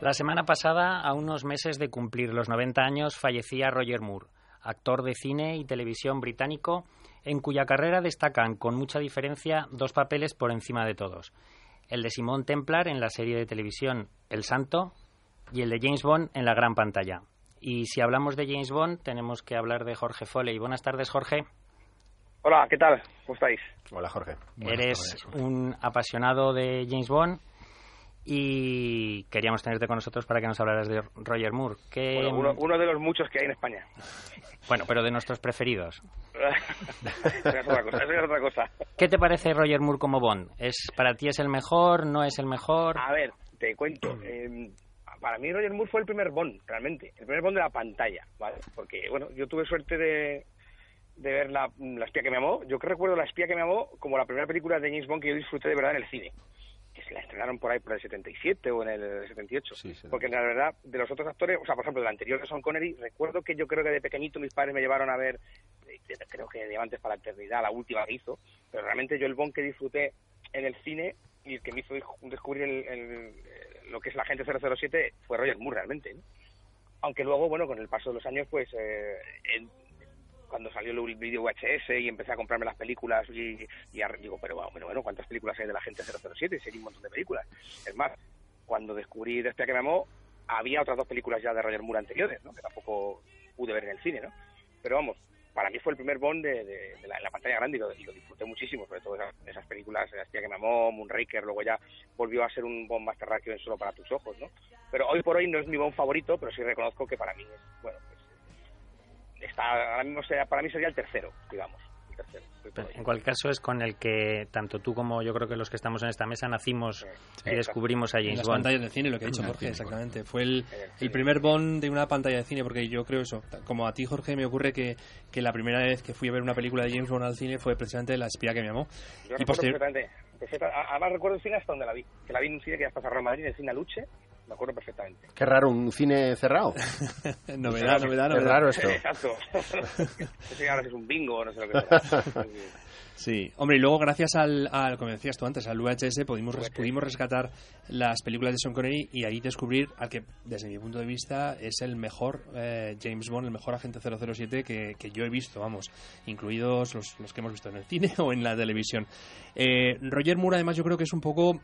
La semana pasada, a unos meses de cumplir los 90 años, fallecía Roger Moore, actor de cine y televisión británico, en cuya carrera destacan con mucha diferencia dos papeles por encima de todos. El de Simón Templar en la serie de televisión El Santo y el de James Bond en la gran pantalla. Y si hablamos de James Bond, tenemos que hablar de Jorge Foley. Buenas tardes, Jorge. Hola, ¿qué tal? ¿Cómo estáis? Hola, Jorge. Eres un apasionado de James Bond y queríamos tenerte con nosotros para que nos hablaras de Roger Moore. Que, Bueno, uno, uno de los muchos que hay en España. bueno, pero de nuestros preferidos. Es otra cosa. Eso es otra cosa. ¿Qué te parece Roger Moore como Bond? ¿Es para ti es el mejor? ¿No es el mejor? A ver, te cuento. eh, para mí Roger Moore fue el primer Bond, realmente. El primer Bond de la pantalla, ¿vale? Porque, bueno, yo tuve suerte de, de ver la, la espía que me amó. Yo que recuerdo La espía que me amó como la primera película de James Bond que yo disfruté de verdad en el cine. Se la estrenaron por ahí por el 77 o en el 78. Sí, sí. Porque la verdad, de los otros actores, o sea, por ejemplo, del anterior de Sean Connery, recuerdo que yo creo que de pequeñito mis padres me llevaron a ver, eh, creo que Diamantes para la Eternidad, la última que hizo, pero realmente yo el Bond que disfruté en el cine y el que me hizo descubrir el- el- lo que es la gente 007 fue Roger Moore realmente. ¿no? Aunque luego, bueno, con el paso de los años, pues eh, cuando salió el vídeo VHS y empecé a comprarme las películas y, y digo, pero bueno, bueno, ¿cuántas películas hay de la gente 007? Si hay un montón de películas. Es más, cuando descubrí Después que me amó, había otras dos películas ya de Roger Moore anteriores, ¿no? Que tampoco pude ver en el cine, ¿no? Pero vamos, para mí fue el primer Bond de, de- de la, la pantalla grande y lo, y lo disfruté muchísimo, sobre todo esas, esas películas, La espía que me amó, Moonraker, luego ya volvió a ser un Bond más terráqueo en Solo para tus ojos, ¿no? Pero hoy por hoy no es mi Bond favorito, pero sí reconozco que para mí es, bueno, está, ahora mismo sería- para mí sería el tercero, digamos, el tercero. En cualquier caso es con el que tanto tú como yo creo que los que estamos en esta mesa nacimos y descubrimos a En James las Bond. pantallas de cine, lo que ha dicho En Jorge, exactamente. Fue el, En el primer Bond de una pantalla de cine, porque yo creo eso. Como a ti, Jorge, me ocurre que, que la primera vez que fui a ver una película de James Bond al cine fue precisamente La espía que me amó. Yo Y recuerdo posterior, perfectamente, perfecta- a- además recuerdo el cine hasta donde la vi, que la vi en un cine que ya está cerrado en Madrid, en el cine Aluche, me acuerdo perfectamente. Qué raro, un cine cerrado. novedad, novedad, Qué novedad. raro esto. Exacto. no sé ahora es un bingo o no sé lo que sea. Sí, hombre, y luego gracias al, al como decías tú antes, al VHS pudimos, res- pudimos rescatar las películas de Sean Connery y ahí descubrir al que, desde mi punto de vista, es el mejor eh, James Bond, el mejor agente 007 que, que yo he visto, vamos, incluidos los, los que hemos visto en el cine o en la televisión. Eh, Roger Moore, además, yo creo que es un poco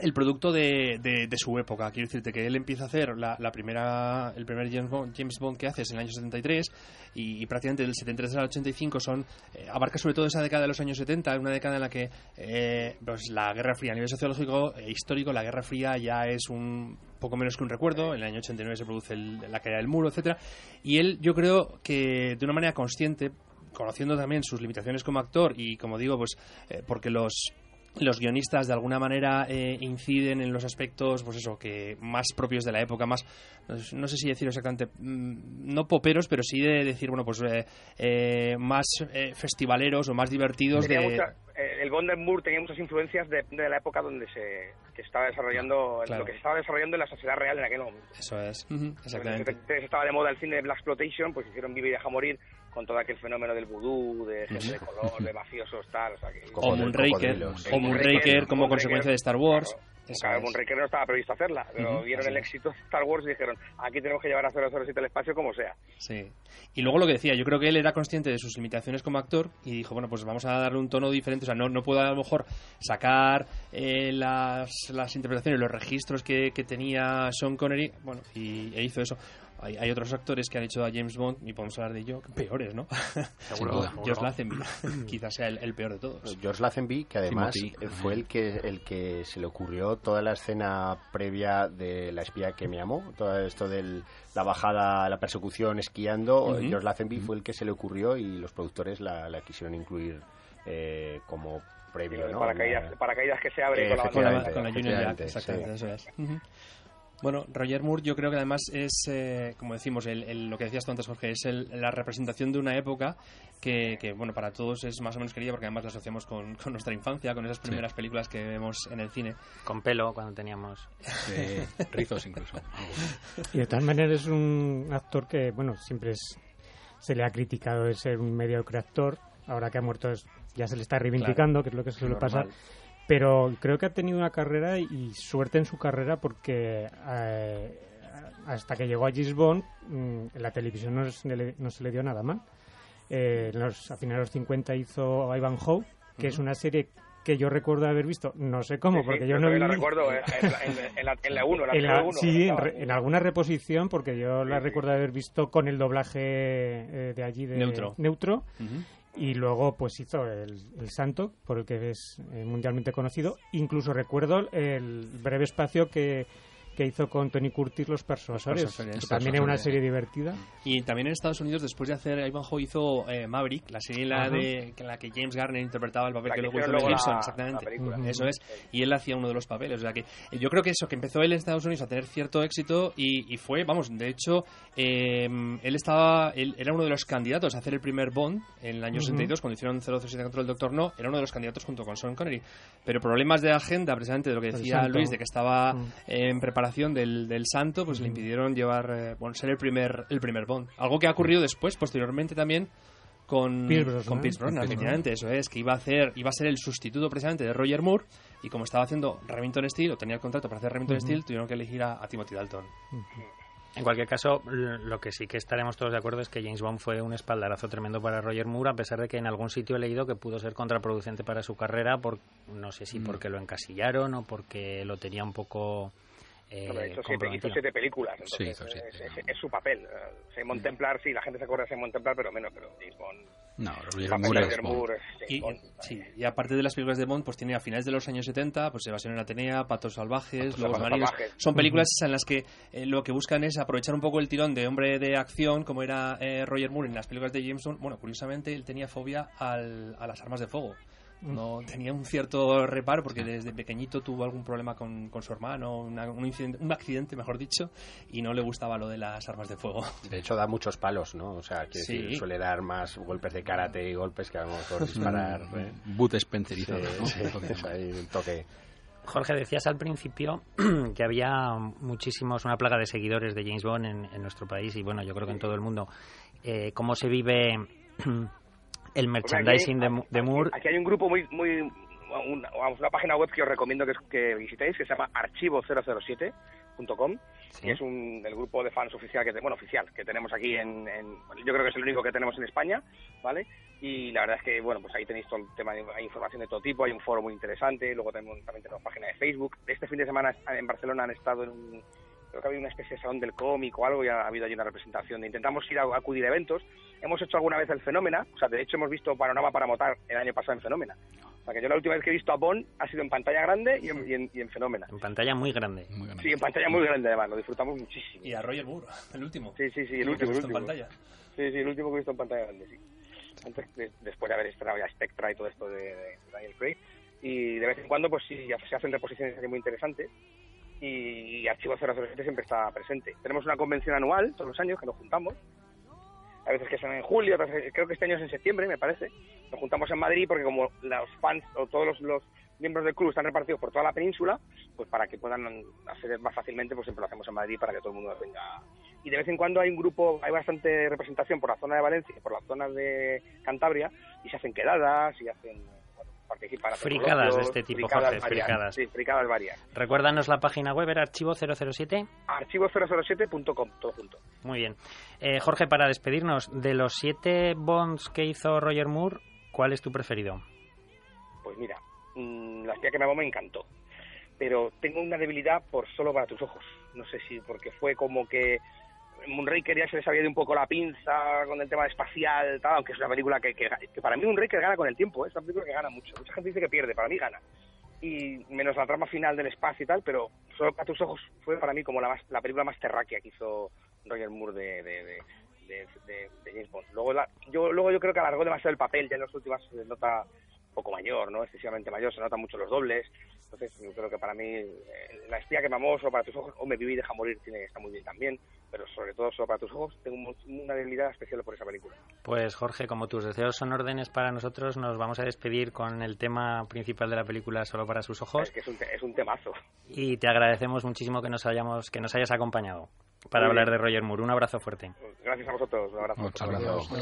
el producto de, de- de su época. Quiero decirte que él empieza a hacer la, la primera, el primer James Bond, James Bond que hace es en el año 73 y, y prácticamente del 73 al 85 son eh, abarca sobre todo esa década de los años 70, una década en la que eh, pues la Guerra Fría a nivel sociológico e histórico, la Guerra Fría ya es un poco menos que un recuerdo. En el año 89 se produce el- la caída del muro, etcétera. Y él, yo creo que de una manera consciente conociendo también sus limitaciones como actor y como digo pues eh, porque los los guionistas de alguna manera eh, inciden en los aspectos pues eso que más propios de la época más no sé- si decir exactamente mm, no poperos pero sí de decir bueno pues eh, eh, más eh, festivaleros o más divertidos Tenía de mucha- eh, el Bond de Moore tenía muchas influencias de, de la época donde se que estaba desarrollando, Claro. lo que se estaba desarrollando en la sociedad real en aquel momento. eso es exactamente 73 estaba de moda el cine de Black Exploitation, pues hicieron Vive y Deja Morir con todo aquel fenómeno del vudú, de gente de color, de mafiosos, tal, o sea que... Como o Moonraker o Moonraker como Moonraker, consecuencia de Star Wars Claro. Claro. Moonraker no estaba previsto hacerla, pero Ujú, vieron así el éxito de Star Wars y dijeron, aquí tenemos que llevar a 007 al espacio como sea. Sí. Y luego lo que decía, yo creo que él era consciente de sus limitaciones como actor y dijo, bueno, pues vamos a darle un tono diferente. O sea, no, no puedo a lo mejor sacar eh, las, las interpretaciones, los registros que, que tenía Sean Connery. Bueno, y e hizo eso. Hay, hay otros actores que han hecho a James Bond, y podemos hablar de ello, peores, ¿no? Seguro. George Lazenby, quizás sea el, el peor de todos. George Lazenby, que además Timothy. fue el que el que se le ocurrió toda la escena previa de la espía que me amó, todo esto de la bajada, la persecución esquiando. George Lazenby fue el que se le ocurrió y los productores la, la quisieron incluir eh, como previo, ¿no? Paracaídas, paracaídas que se abre con la, con la, con la Union Jack, exactamente, eso es. Bueno, Roger Moore yo creo que además es, eh, como decimos, el, el, lo que decías tú antes, Jorge, es el, la representación de una época que, que, bueno, para todos es más o menos querida porque además la asociamos con, con nuestra infancia, con esas primeras sí. películas que vemos en el cine. Con pelo, cuando teníamos... Rizos incluso. Y de todas maneras es un actor que, bueno, siempre es, se le ha criticado de ser un mediocre actor, ahora que ha muerto es, ya se le está reivindicando, claro, que es lo que suele pasar pero creo que ha tenido una carrera y suerte en su carrera porque eh, hasta que llegó a Gisbon en la televisión no se, le, no se le dio nada mal. Eh, los, a finales de los 50 hizo Ivan Howe, que uh -huh. es una serie que yo recuerdo haber visto, no sé cómo, sí, porque sí, yo no vi... la recuerdo en, en, en, la, en la 1, la, en la, 1, Sí, en, re, en, alguna reposición, porque yo sí, la recuerdo haber visto con el doblaje eh, de allí de Neutro. Neutro uh -huh y luego pues hizo el, el, Santo por el que es eh, mundialmente conocido. Incluso recuerdo el breve espacio que que hizo con Tony Curtis Los Persuasores, que también es una serie divertida. Y también en Estados Unidos, después de hacer Ivanhoe, hizo eh, Maverick, la serie en la, de, en la que James Garner interpretaba el papel la que, que luego hizo Mel Gibson, exactamente. Uh -huh. Eso es. Y él hacía uno de los papeles. O sea que eh, yo creo que eso, que empezó él en Estados Unidos a tener cierto éxito y, y fue, vamos, de hecho, eh, él estaba, él era uno de los candidatos a hacer el primer Bond en el año uh -huh. 62, cuando hicieron 007 contra el Doctor No, era uno de los candidatos junto con Sean Connery. Pero problemas de agenda, precisamente de lo que decía Luis, de que estaba uh -huh. en preparación del, del Santo, pues le impidieron llevar, eh, bueno, ser el primer, el primer Bond. Algo que ha ocurrido después, posteriormente también con Pierce Brosnan, con Pierce Brosnan efectivamente, eso es, que iba a hacer, iba a ser el sustituto precisamente de Roger Moore y como estaba haciendo Remington Steel o tenía el contrato para hacer Remington uh -huh. Steel, tuvieron que elegir a, a Timothy Dalton. Uh -huh. En cualquier caso, lo que sí que estaremos todos de acuerdo es que James Bond fue un espaldarazo tremendo para Roger Moore, a pesar de que en algún sitio he leído que pudo ser contraproducente para su carrera, por, no sé si mm. porque lo encasillaron o porque lo tenía un poco eh, no, hizo, siete, hizo, siete, películas, entonces sí, siete, es, es, es, su papel. Simon Templar, sí, la gente se acuerda de Simon Templar, pero menos, pero James Bond. No, Roger Moore, y, Bond, sí, y aparte de las películas de Bond, pues tiene a finales de los años 70, pues Evasión en Atenea, Patos Salvajes, Lobos Marinos. Salvajes. Son películas uh -huh. en las que eh, lo que buscan es aprovechar un poco el tirón de hombre de acción, como era eh, Roger Moore en las películas de James Bond. Bueno, curiosamente, él tenía fobia al, a las armas de fuego no tenía un cierto reparo porque desde pequeñito tuvo algún problema con, con su hermano, una, un, incidente, un accidente, mejor dicho, y no le gustaba lo de las armas de fuego. De hecho, da muchos palos, ¿no? O sea, que sí. suele dar más golpes de karate y golpes que a lo mejor disparar. ¿eh? Boot Spencerizado, sí, ¿no? Sí, ahí un toque. Jorge, decías al principio que había muchísimos, una plaga de seguidores de James Bond en, en nuestro país y bueno, yo creo que en todo el mundo. Eh, ¿Cómo se vive el merchandising aquí, de, de, Moore. Aquí hay un grupo muy, muy una, una, página web que os recomiendo que, que visitéis que se llama archivo007.com sí. es un, el grupo de fans oficial que bueno oficial que tenemos aquí en, en, yo creo que es el único que tenemos en España vale y la verdad es que bueno pues ahí tenéis todo el tema de, hay información de todo tipo hay un foro muy interesante luego tenemos, también tenemos página de Facebook este fin de semana en Barcelona han estado en un creo que ha habido una especie de salón del cómic o algo y ha habido allí una representación. Intentamos ir a, a acudir a eventos. Hemos hecho alguna vez el Fenómena, o sea, de hecho hemos visto Panorama para Motar el año pasado en Fenómena. O sea, que yo la última vez que he visto a Bond ha sido en pantalla grande y en, y en, y en Fenómena. En pantalla muy grande. muy grande. Sí, en pantalla muy grande además, lo disfrutamos muchísimo. Y a Roger Moore, el último. Sí, sí, sí, el último. El último. en pantalla. Sí, sí, el último que he visto en pantalla grande, sí. Antes, de, después de haber estrenado ya Spectra y todo esto de, de Daniel Craig. Y de vez en cuando, pues sí, se hacen reposiciones muy interesantes y Archivo 007 siempre está presente. Tenemos una convención anual todos los años que nos juntamos. A veces que son en julio, creo que este año es en septiembre, me parece. Nos juntamos en Madrid porque como los fans o todos los, los miembros del club están repartidos por toda la península, pues para que puedan acceder más fácilmente, pues siempre lo hacemos en Madrid para que todo el mundo venga. Y de vez en cuando hay un grupo, hay bastante representación por la zona de Valencia, por las zonas de Cantabria, y se hacen quedadas y hacen Fricadas de este tipo, fricadas Jorge, varias, fricadas. Sí, fricadas varias. Recuérdanos la página web, era archivo007. Archivo007.com, todo junto. Muy bien. Eh, Jorge, para despedirnos, de los siete bonds que hizo Roger Moore, ¿cuál es tu preferido? Pues mira, mmm, la espía que me amó me encantó. Pero tengo una debilidad por solo para tus ojos. No sé si porque fue como que Moonraker ya se les había ido un poco la pinza con el tema espacial, tal, aunque es una película que, que, para mí Moonraker gana con el tiempo, ¿eh? es una película que gana mucho. Mucha gente dice que pierde, para mí gana. Y menos la trama final del espacio y tal, pero solo a tus ojos fue para mí como la, más, la película más terráquea que hizo Roger Moore de, de, de, de, James Bond. Luego, la, yo, luego yo creo que alargó demasiado el papel, ya en los últimos se nota poco mayor, ¿no? Excesivamente mayor, se notan mucho los dobles. Entonces, yo creo que para mí, eh, La espía que mamó, solo para tus ojos, o Me viví y deja morir, tiene, está muy bien también, pero sobre todo solo para tus ojos, tengo mu- una debilidad especial por esa película. Pues Jorge, como tus deseos son órdenes para nosotros, nos vamos a despedir con el tema principal de la película Solo para sus ojos Es que es un, es un temazo. y te agradecemos muchísimo que nos hayamos que nos hayas acompañado para Muy hablar bien. de Roger Moore. Un abrazo fuerte. Gracias a vosotros, un abrazo. Muchas gracias.